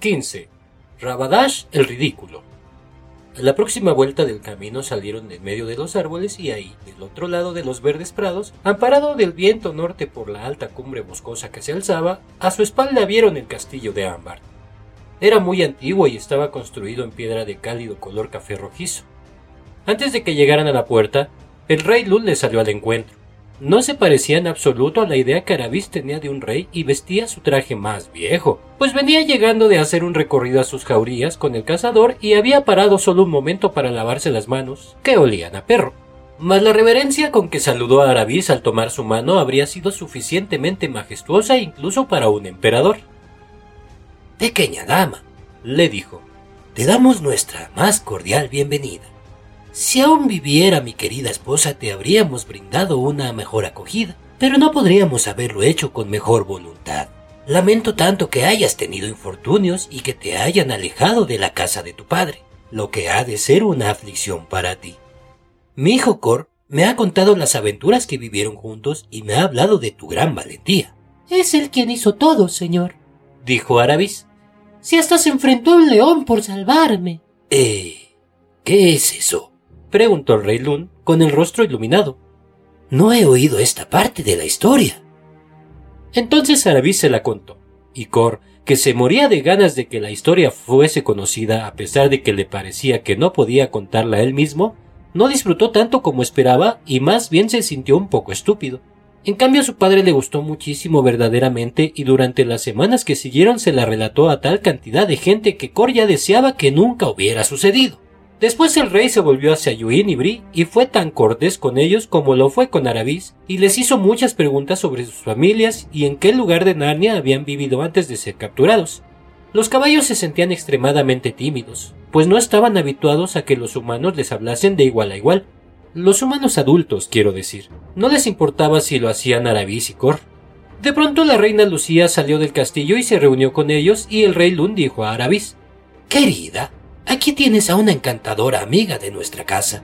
15. Rabadash el ridículo. A la próxima vuelta del camino salieron en medio de los árboles y ahí, del otro lado de los verdes prados, amparado del viento norte por la alta cumbre boscosa que se alzaba, a su espalda vieron el castillo de Ámbar. Era muy antiguo y estaba construido en piedra de cálido color café rojizo. Antes de que llegaran a la puerta, el rey Lul les salió al encuentro. No se parecía en absoluto a la idea que Arabis tenía de un rey y vestía su traje más viejo, pues venía llegando de hacer un recorrido a sus jaurías con el cazador y había parado solo un momento para lavarse las manos, que olían a perro. Mas la reverencia con que saludó a Arabis al tomar su mano habría sido suficientemente majestuosa incluso para un emperador. Pequeña dama, le dijo, te damos nuestra más cordial bienvenida. Si aún viviera mi querida esposa te habríamos brindado una mejor acogida, pero no podríamos haberlo hecho con mejor voluntad. Lamento tanto que hayas tenido infortunios y que te hayan alejado de la casa de tu padre, lo que ha de ser una aflicción para ti. Mi hijo Cor me ha contado las aventuras que vivieron juntos y me ha hablado de tu gran valentía. Es él quien hizo todo, señor, dijo Arabis. Si hasta se enfrentó a un león por salvarme. Eh, ¿qué es eso? Preguntó el rey Lun con el rostro iluminado. No he oído esta parte de la historia. Entonces Arabis se la contó, y Cor, que se moría de ganas de que la historia fuese conocida a pesar de que le parecía que no podía contarla él mismo, no disfrutó tanto como esperaba y más bien se sintió un poco estúpido. En cambio a su padre le gustó muchísimo verdaderamente y durante las semanas que siguieron se la relató a tal cantidad de gente que Cor ya deseaba que nunca hubiera sucedido. Después el rey se volvió hacia Yuin y Bri y fue tan cortés con ellos como lo fue con Arabis y les hizo muchas preguntas sobre sus familias y en qué lugar de Narnia habían vivido antes de ser capturados. Los caballos se sentían extremadamente tímidos, pues no estaban habituados a que los humanos les hablasen de igual a igual. Los humanos adultos, quiero decir. No les importaba si lo hacían Arabis y Cor. De pronto la reina Lucía salió del castillo y se reunió con ellos y el rey Lund dijo a Arabis Querida, Aquí tienes a una encantadora amiga de nuestra casa.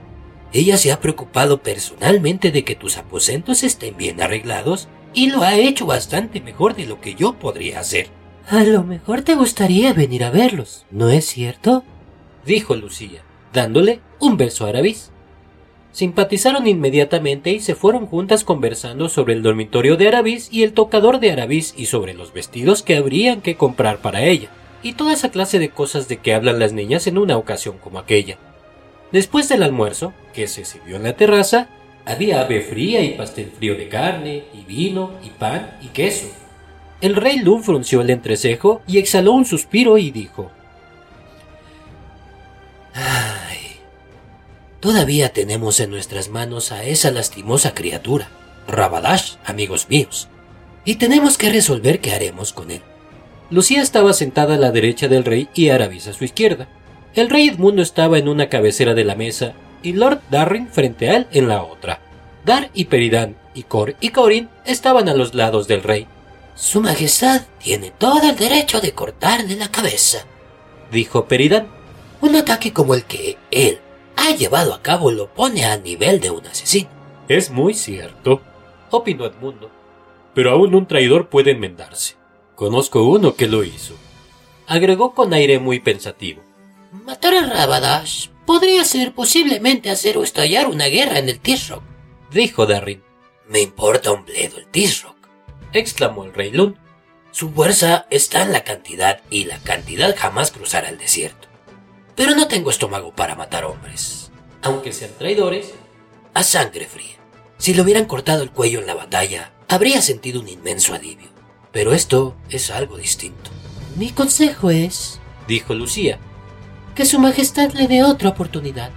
Ella se ha preocupado personalmente de que tus aposentos estén bien arreglados y lo ha hecho bastante mejor de lo que yo podría hacer. A lo mejor te gustaría venir a verlos, ¿no es cierto? dijo Lucía, dándole un beso a Arabis. Simpatizaron inmediatamente y se fueron juntas conversando sobre el dormitorio de Arabis y el tocador de Arabis y sobre los vestidos que habrían que comprar para ella y toda esa clase de cosas de que hablan las niñas en una ocasión como aquella. Después del almuerzo, que se sirvió en la terraza, había ave fría y pastel frío de carne, y vino, y pan, y queso. El rey Lun frunció el entrecejo y exhaló un suspiro y dijo Ay, todavía tenemos en nuestras manos a esa lastimosa criatura, Rabadash, amigos míos, y tenemos que resolver qué haremos con él. Lucía estaba sentada a la derecha del rey y Arabis a su izquierda. El rey Edmundo estaba en una cabecera de la mesa y Lord Darrin frente a él en la otra. Dar y Peridan y Cor y Corin estaban a los lados del rey. Su Majestad tiene todo el derecho de cortarle la cabeza, dijo Peridan. Un ataque como el que él ha llevado a cabo lo pone al nivel de un asesino. Es muy cierto, opinó Edmundo. Pero aún un traidor puede enmendarse. Conozco uno que lo hizo. Agregó con aire muy pensativo. Matar a Rabadash podría ser posiblemente hacer o estallar una guerra en el Tisrock, dijo Darrin. Me importa un bledo el Tisrock, exclamó el rey Lund. Su fuerza está en la cantidad y la cantidad jamás cruzará el desierto. Pero no tengo estómago para matar hombres, aunque sean traidores, a sangre fría. Si le hubieran cortado el cuello en la batalla, habría sentido un inmenso alivio. Pero esto es algo distinto. Mi consejo es, dijo Lucía, que Su Majestad le dé otra oportunidad.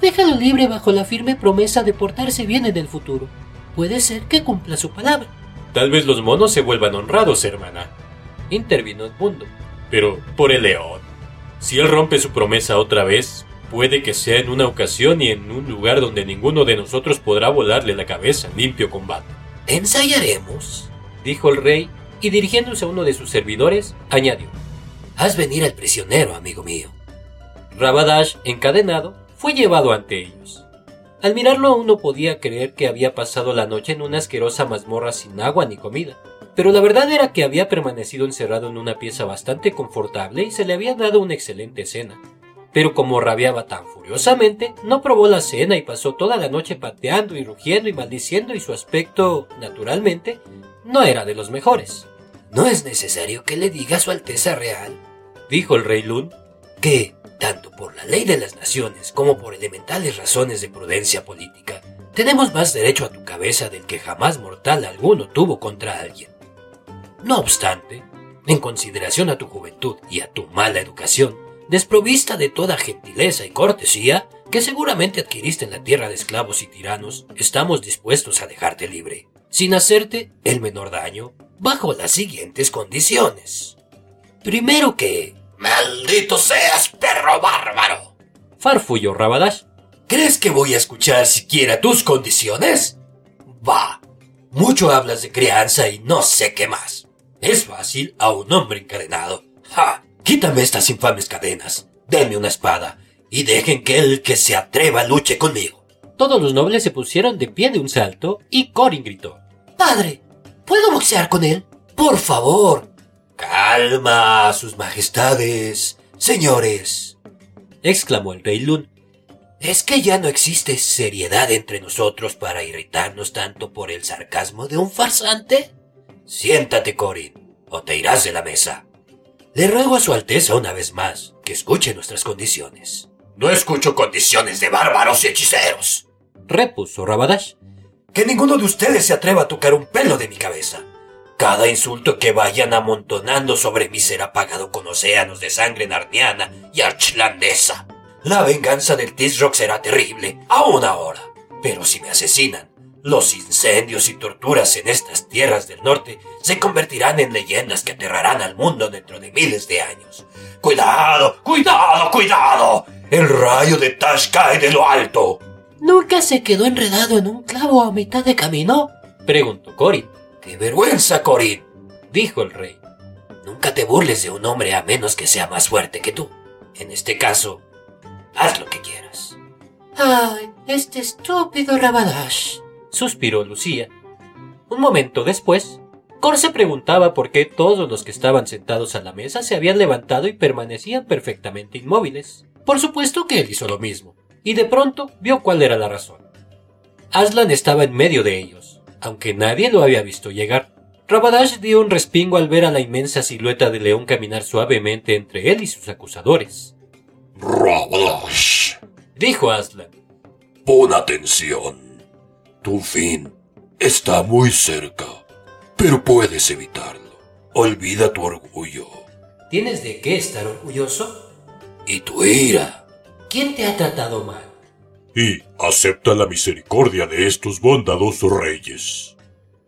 Déjalo libre bajo la firme promesa de portarse bien en el futuro. Puede ser que cumpla su palabra. Tal vez los monos se vuelvan honrados, hermana. Intervino Edmundo. Pero por el león. Si él rompe su promesa otra vez, puede que sea en una ocasión y en un lugar donde ninguno de nosotros podrá volarle la cabeza en limpio combate. Ensayaremos, dijo el rey y dirigiéndose a uno de sus servidores, añadió: Haz venir al prisionero, amigo mío. Rabadash, encadenado, fue llevado ante ellos. Al mirarlo aún no podía creer que había pasado la noche en una asquerosa mazmorra sin agua ni comida. Pero la verdad era que había permanecido encerrado en una pieza bastante confortable y se le había dado una excelente cena. Pero como rabiaba tan furiosamente, no probó la cena y pasó toda la noche pateando y rugiendo y maldiciendo y su aspecto, naturalmente, no era de los mejores. No es necesario que le diga a su Alteza Real, dijo el rey Lun, que, tanto por la ley de las naciones como por elementales razones de prudencia política, tenemos más derecho a tu cabeza del que jamás mortal alguno tuvo contra alguien. No obstante, en consideración a tu juventud y a tu mala educación, desprovista de toda gentileza y cortesía, que seguramente adquiriste en la tierra de esclavos y tiranos, estamos dispuestos a dejarte libre, sin hacerte el menor daño, bajo las siguientes condiciones. Primero que... ¡Maldito seas, perro bárbaro! Farfulló Rabadash. ¿Crees que voy a escuchar siquiera tus condiciones? Va. Mucho hablas de crianza y no sé qué más. Es fácil a un hombre encadenado. ¡Ja! Quítame estas infames cadenas. Denme una espada y dejen que el que se atreva luche conmigo. Todos los nobles se pusieron de pie de un salto y Corin gritó. Padre, ¿puedo boxear con él? Por favor, Calma, sus majestades, señores, exclamó el rey Lun. ¿Es que ya no existe seriedad entre nosotros para irritarnos tanto por el sarcasmo de un farsante? Siéntate, Corin, o te irás de la mesa. Le ruego a su Alteza una vez más que escuche nuestras condiciones. No escucho condiciones de bárbaros y hechiceros, repuso Rabadash. Que ninguno de ustedes se atreva a tocar un pelo de mi cabeza. Cada insulto que vayan amontonando sobre mí será pagado con océanos de sangre narniana y archlandesa. La venganza del Tisrock será terrible, aún ahora. Pero si me asesinan, los incendios y torturas en estas tierras del norte se convertirán en leyendas que aterrarán al mundo dentro de miles de años. ¡Cuidado! ¡Cuidado! ¡Cuidado! El rayo de Tash cae de lo alto. ¿Nunca se quedó enredado en un clavo a mitad de camino? preguntó Corin. ¡Qué vergüenza, Corin! dijo el rey. Nunca te burles de un hombre a menos que sea más fuerte que tú. En este caso, haz lo que quieras. ¡Ay, este estúpido Rabadash! suspiró Lucía. Un momento después, Cor se preguntaba por qué todos los que estaban sentados a la mesa se habían levantado y permanecían perfectamente inmóviles. Por supuesto que él hizo lo mismo, y de pronto vio cuál era la razón. Aslan estaba en medio de ellos aunque nadie lo había visto llegar. Rabadash dio un respingo al ver a la inmensa silueta de león caminar suavemente entre él y sus acusadores. Rabadash, dijo Aslan. Pon atención. Tu fin está muy cerca, pero puedes evitarlo. Olvida tu orgullo. ¿Tienes de qué estar orgulloso? Y tu ira. ¿Quién te ha tratado mal? y acepta la misericordia de estos bondadosos reyes.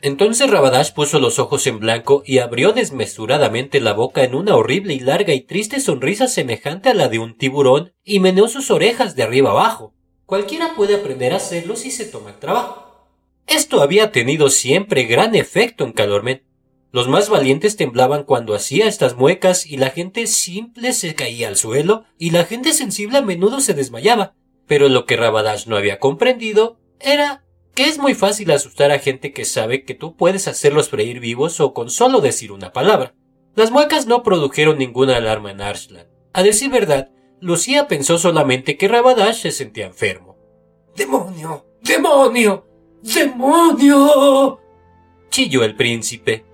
Entonces Rabadash puso los ojos en blanco y abrió desmesuradamente la boca en una horrible y larga y triste sonrisa semejante a la de un tiburón y meneó sus orejas de arriba abajo. Cualquiera puede aprender a hacerlo si se toma el trabajo. Esto había tenido siempre gran efecto en Calormen. Los más valientes temblaban cuando hacía estas muecas y la gente simple se caía al suelo y la gente sensible a menudo se desmayaba. Pero lo que Rabadash no había comprendido era que es muy fácil asustar a gente que sabe que tú puedes hacerlos freír vivos o con solo decir una palabra. Las muecas no produjeron ninguna alarma en Arslan. A decir verdad, Lucía pensó solamente que Rabadash se sentía enfermo. ¡Demonio! ¡Demonio! ¡Demonio! chilló el príncipe.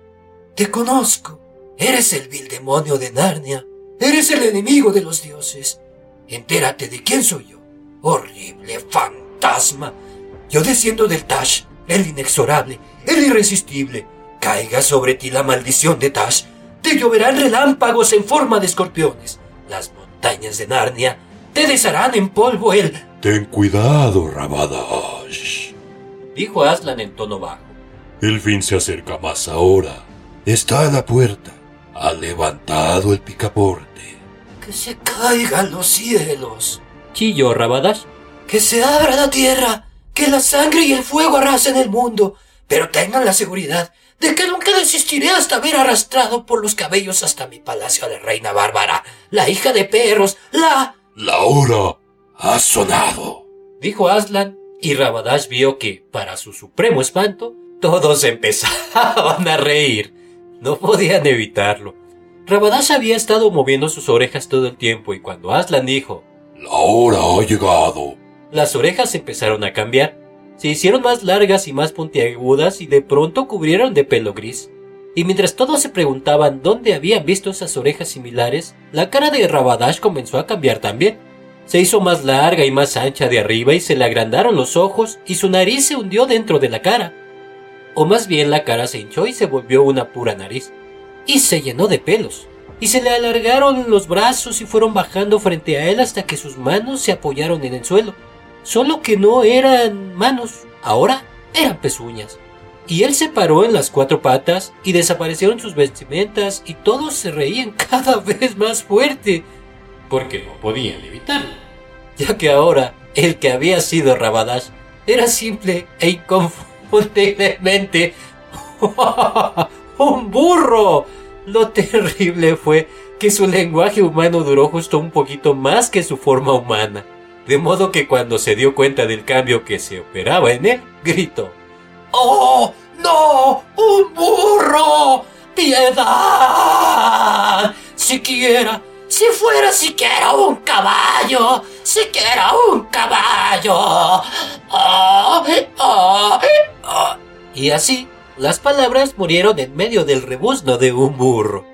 Te conozco. Eres el vil demonio de Narnia. Eres el enemigo de los dioses. Entérate de quién soy yo. Horrible fantasma. Yo desciendo del Tash, el inexorable, el irresistible. Caiga sobre ti la maldición de Tash. Te lloverán relámpagos en forma de escorpiones. Las montañas de Narnia te desharán en polvo el... Ten cuidado, Rabadash. Dijo Aslan en tono bajo. El fin se acerca más ahora. Está a la puerta. Ha levantado el picaporte. Que se caigan los cielos chilló Rabadash. Que se abra la tierra, que la sangre y el fuego arrasen el mundo, pero tengan la seguridad de que nunca desistiré hasta haber arrastrado por los cabellos hasta mi palacio a la reina bárbara, la hija de perros, la... La hora ha sonado, dijo Aslan, y Rabadash vio que, para su supremo espanto, todos empezaban a reír. No podían evitarlo. Rabadash había estado moviendo sus orejas todo el tiempo y cuando Aslan dijo, La hora ha llegado. Las orejas empezaron a cambiar. Se hicieron más largas y más puntiagudas y de pronto cubrieron de pelo gris. Y mientras todos se preguntaban dónde habían visto esas orejas similares, la cara de Rabadash comenzó a cambiar también. Se hizo más larga y más ancha de arriba y se le agrandaron los ojos y su nariz se hundió dentro de la cara. O más bien la cara se hinchó y se volvió una pura nariz. Y se llenó de pelos. Y se le alargaron los brazos y fueron bajando frente a él hasta que sus manos se apoyaron en el suelo. Solo que no eran manos, ahora eran pezuñas y él se paró en las cuatro patas y desaparecieron sus vestimentas y todos se reían cada vez más fuerte, porque no podían evitarlo, ya que ahora el que había sido Rabadash era simple e un burro. Lo terrible fue que su lenguaje humano duró justo un poquito más que su forma humana, de modo que cuando se dio cuenta del cambio que se operaba en él, gritó. ¡Oh! ¡No! ¡Un burro! ¡Piedad! Siquiera, si fuera siquiera un caballo, siquiera un caballo. Oh, oh, oh. Y así, las palabras murieron en medio del rebuzno de un burro.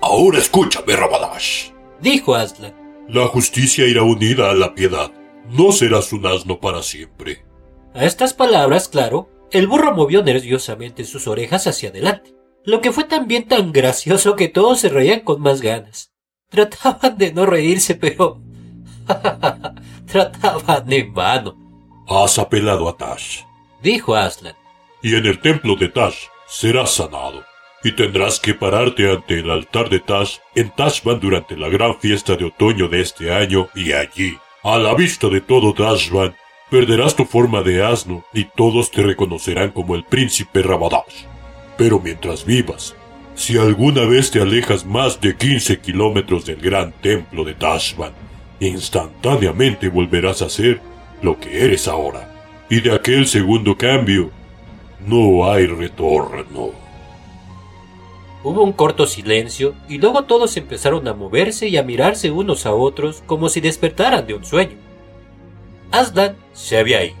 Ahora escúchame, Rabadash, dijo Aslan. La justicia irá unida a la piedad. No serás un asno para siempre. A estas palabras, claro, el burro movió nerviosamente sus orejas hacia adelante, lo que fue también tan gracioso que todos se reían con más ganas. Trataban de no reírse, pero... trataban en vano. Has apelado a Tash, dijo Aslan. Y en el templo de Tash serás sanado. Y tendrás que pararte ante el altar de Tash en Tashban durante la gran fiesta de otoño de este año y allí, a la vista de todo Tashban, Perderás tu forma de asno y todos te reconocerán como el príncipe Rabadash. Pero mientras vivas, si alguna vez te alejas más de 15 kilómetros del gran templo de Tashban, instantáneamente volverás a ser lo que eres ahora. Y de aquel segundo cambio, no hay retorno. Hubo un corto silencio y luego todos empezaron a moverse y a mirarse unos a otros como si despertaran de un sueño. Aslan se había ido.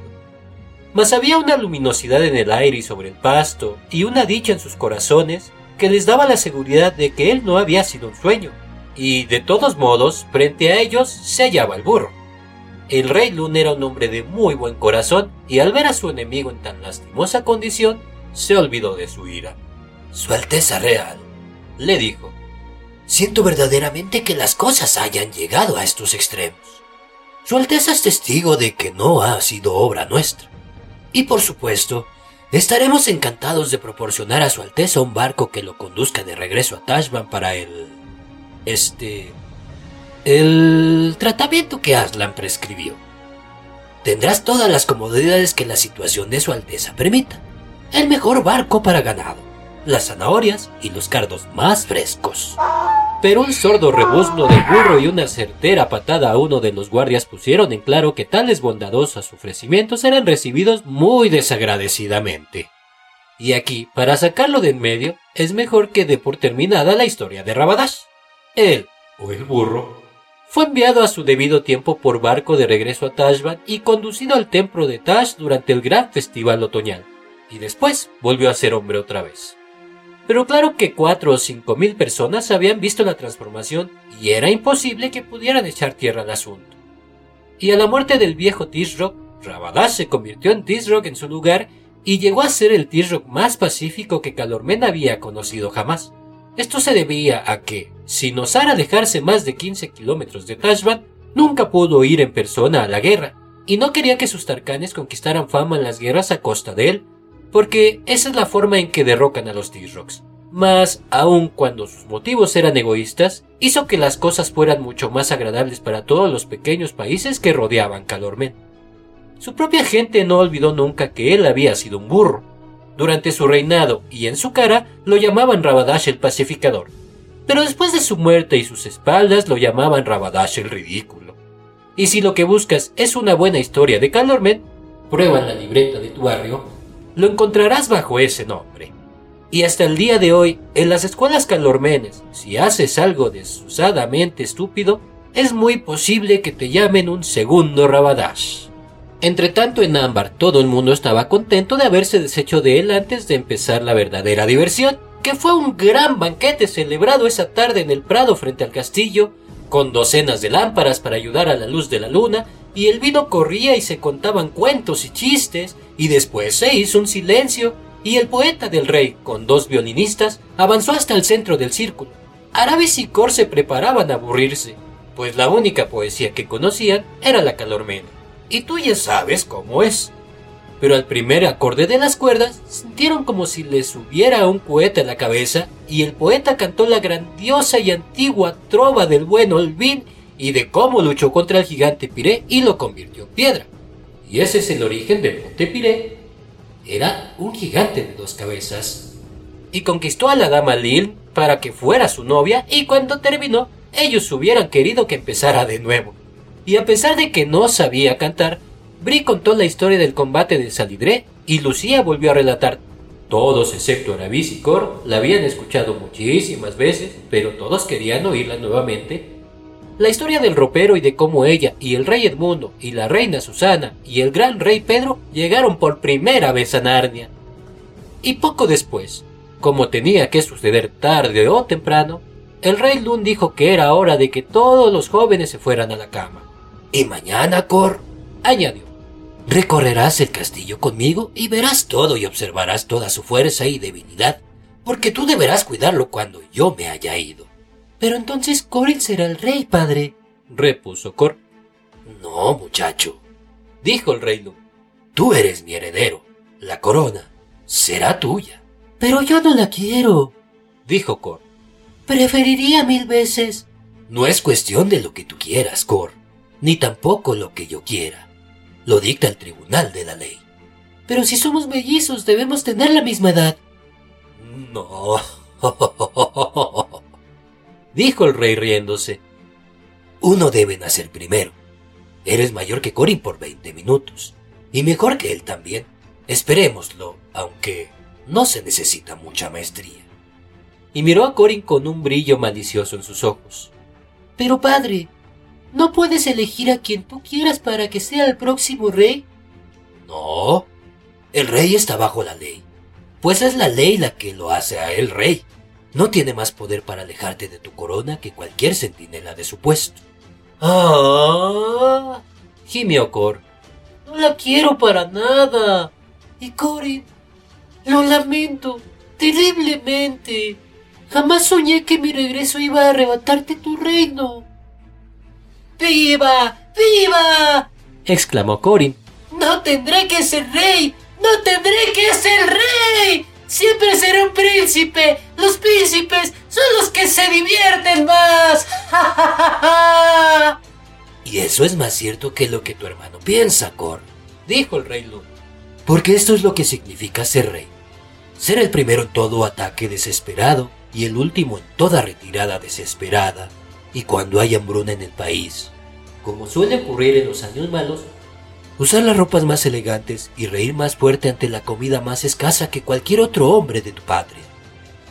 Mas había una luminosidad en el aire y sobre el pasto, y una dicha en sus corazones que les daba la seguridad de que él no había sido un sueño, y de todos modos, frente a ellos se hallaba el burro. El rey Lun era un hombre de muy buen corazón, y al ver a su enemigo en tan lastimosa condición, se olvidó de su ira. Su Alteza Real, le dijo, siento verdaderamente que las cosas hayan llegado a estos extremos. Su Alteza es testigo de que no ha sido obra nuestra. Y por supuesto, estaremos encantados de proporcionar a Su Alteza un barco que lo conduzca de regreso a Tashban para el... este... el tratamiento que Aslan prescribió. Tendrás todas las comodidades que la situación de Su Alteza permita. El mejor barco para ganado, las zanahorias y los cardos más frescos pero un sordo rebuzno de burro y una certera patada a uno de los guardias pusieron en claro que tales bondadosos ofrecimientos eran recibidos muy desagradecidamente. Y aquí, para sacarlo de en medio, es mejor que dé por terminada la historia de Rabadash. Él, o el burro, fue enviado a su debido tiempo por barco de regreso a Tashban y conducido al templo de Tash durante el gran festival otoñal, y después volvió a ser hombre otra vez. Pero claro que cuatro o cinco mil personas habían visto la transformación y era imposible que pudieran echar tierra al asunto. Y a la muerte del viejo Tisrock, Rabadash se convirtió en Tisrock en su lugar y llegó a ser el Tisrock más pacífico que Calormen había conocido jamás. Esto se debía a que, sin osar alejarse más de 15 kilómetros de Tashban, nunca pudo ir en persona a la guerra, y no quería que sus tarcanes conquistaran fama en las guerras a costa de él, porque esa es la forma en que derrocan a los T-Rocks. Mas, aun cuando sus motivos eran egoístas, hizo que las cosas fueran mucho más agradables para todos los pequeños países que rodeaban Calormen. Su propia gente no olvidó nunca que él había sido un burro. Durante su reinado y en su cara lo llamaban Rabadash el pacificador, pero después de su muerte y sus espaldas lo llamaban Rabadash el ridículo. Y si lo que buscas es una buena historia de Calormen, prueba la libreta de tu barrio lo encontrarás bajo ese nombre. Y hasta el día de hoy, en las escuelas calormenes, si haces algo desusadamente estúpido, es muy posible que te llamen un segundo Rabadash. Entretanto, en Ámbar todo el mundo estaba contento de haberse deshecho de él antes de empezar la verdadera diversión, que fue un gran banquete celebrado esa tarde en el prado frente al castillo, con docenas de lámparas para ayudar a la luz de la luna, y el vino corría y se contaban cuentos y chistes, y después se hizo un silencio, y el poeta del rey, con dos violinistas, avanzó hasta el centro del círculo. Arabis y Cor se preparaban a aburrirse, pues la única poesía que conocían era la calormena. Y tú ya sabes cómo es. Pero al primer acorde de las cuerdas sintieron como si les subiera un poeta en la cabeza y el poeta cantó la grandiosa y antigua trova del buen Olvin y de cómo luchó contra el gigante Piré y lo convirtió en piedra. Y ese es el origen del monte Piré. Era un gigante de dos cabezas. Y conquistó a la dama Lil para que fuera su novia y cuando terminó ellos hubieran querido que empezara de nuevo. Y a pesar de que no sabía cantar, Bri contó la historia del combate de Salidré y Lucía volvió a relatar. Todos, excepto Aravis y Cor, la habían escuchado muchísimas veces, pero todos querían oírla nuevamente. La historia del ropero y de cómo ella y el rey Edmundo y la reina Susana y el gran rey Pedro llegaron por primera vez a Narnia. Y poco después, como tenía que suceder tarde o temprano, el rey Lun dijo que era hora de que todos los jóvenes se fueran a la cama. Y mañana, Cor, añadió, recorrerás el castillo conmigo y verás todo y observarás toda su fuerza y debilidad, porque tú deberás cuidarlo cuando yo me haya ido. Pero entonces Corin será el rey, padre, repuso Cor. No, muchacho, dijo el rey Lun. Tú eres mi heredero. La corona será tuya. Pero yo no la quiero, dijo Cor. Preferiría mil veces. No es cuestión de lo que tú quieras, Cor, ni tampoco lo que yo quiera. Lo dicta el tribunal de la ley. Pero si somos mellizos, debemos tener la misma edad. No. dijo el rey riéndose. Uno debe nacer primero. Eres mayor que Corin por 20 minutos. Y mejor que él también. Esperémoslo, aunque no se necesita mucha maestría y miró a Corin con un brillo malicioso en sus ojos. Pero padre, ¿no puedes elegir a quien tú quieras para que sea el próximo rey? No, el rey está bajo la ley, pues es la ley la que lo hace a él rey. No tiene más poder para alejarte de tu corona que cualquier centinela de su puesto. ¡Ah! gimió Cor. No la quiero para nada. Y Corin, lo lamento terriblemente. Jamás soñé que mi regreso iba a arrebatarte tu reino. ¡Viva! ¡Viva! exclamó Corin. No tendré que ser rey. No tendré que ser rey. Siempre seré un príncipe. Los príncipes son los que se divierten más. y eso es más cierto que lo que tu hermano piensa, Cor, dijo el rey Lu. Porque esto es lo que significa ser rey. Ser el primero en todo ataque desesperado y el último en toda retirada desesperada, y cuando hay hambruna en el país, como suele ocurrir en los años malos, usar las ropas más elegantes y reír más fuerte ante la comida más escasa que cualquier otro hombre de tu patria.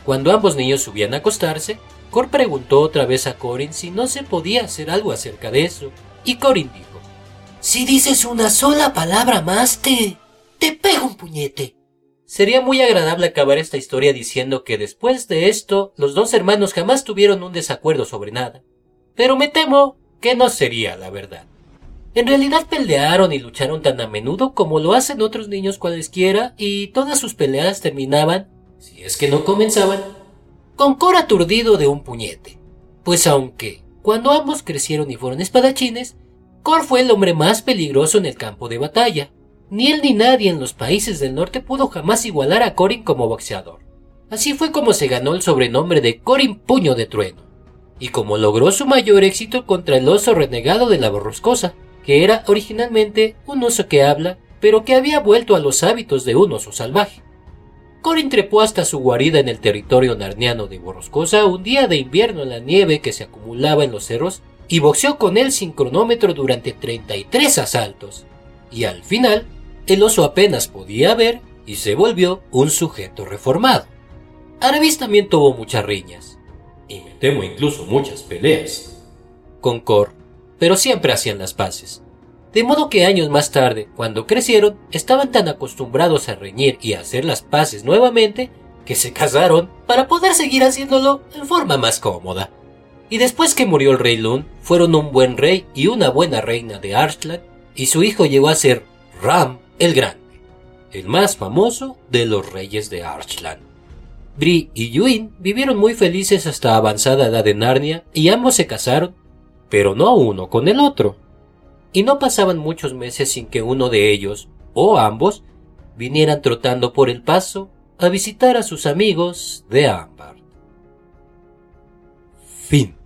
Cuando ambos niños subían a acostarse, Cor preguntó otra vez a Corin si no se podía hacer algo acerca de eso, y Corin dijo, Si dices una sola palabra más, te... te pego un puñete. Sería muy agradable acabar esta historia diciendo que después de esto los dos hermanos jamás tuvieron un desacuerdo sobre nada. Pero me temo que no sería la verdad. En realidad pelearon y lucharon tan a menudo como lo hacen otros niños cualesquiera y todas sus peleas terminaban, si es que no comenzaban, con Cor aturdido de un puñete. Pues aunque, cuando ambos crecieron y fueron espadachines, Cor fue el hombre más peligroso en el campo de batalla, ni él ni nadie en los países del norte pudo jamás igualar a Corin como boxeador. Así fue como se ganó el sobrenombre de Corin Puño de Trueno, y como logró su mayor éxito contra el oso renegado de la borroscosa, que era originalmente un oso que habla, pero que había vuelto a los hábitos de un oso salvaje. Corin trepó hasta su guarida en el territorio narniano de Borroscosa un día de invierno en la nieve que se acumulaba en los cerros y boxeó con él sin cronómetro durante 33 asaltos. Y al final el oso apenas podía ver y se volvió un sujeto reformado. Aravis también tuvo muchas riñas, y me temo incluso muchas peleas, con Cor, pero siempre hacían las paces. De modo que años más tarde, cuando crecieron, estaban tan acostumbrados a reñir y a hacer las paces nuevamente, que se casaron para poder seguir haciéndolo en forma más cómoda. Y después que murió el rey Lun, fueron un buen rey y una buena reina de Archland, y su hijo llegó a ser Ram el Grande, el más famoso de los reyes de Archland. Bri y Yuin vivieron muy felices hasta avanzada edad de Narnia y ambos se casaron, pero no uno con el otro. Y no pasaban muchos meses sin que uno de ellos, o ambos, vinieran trotando por el paso a visitar a sus amigos de Ámbar. Fin.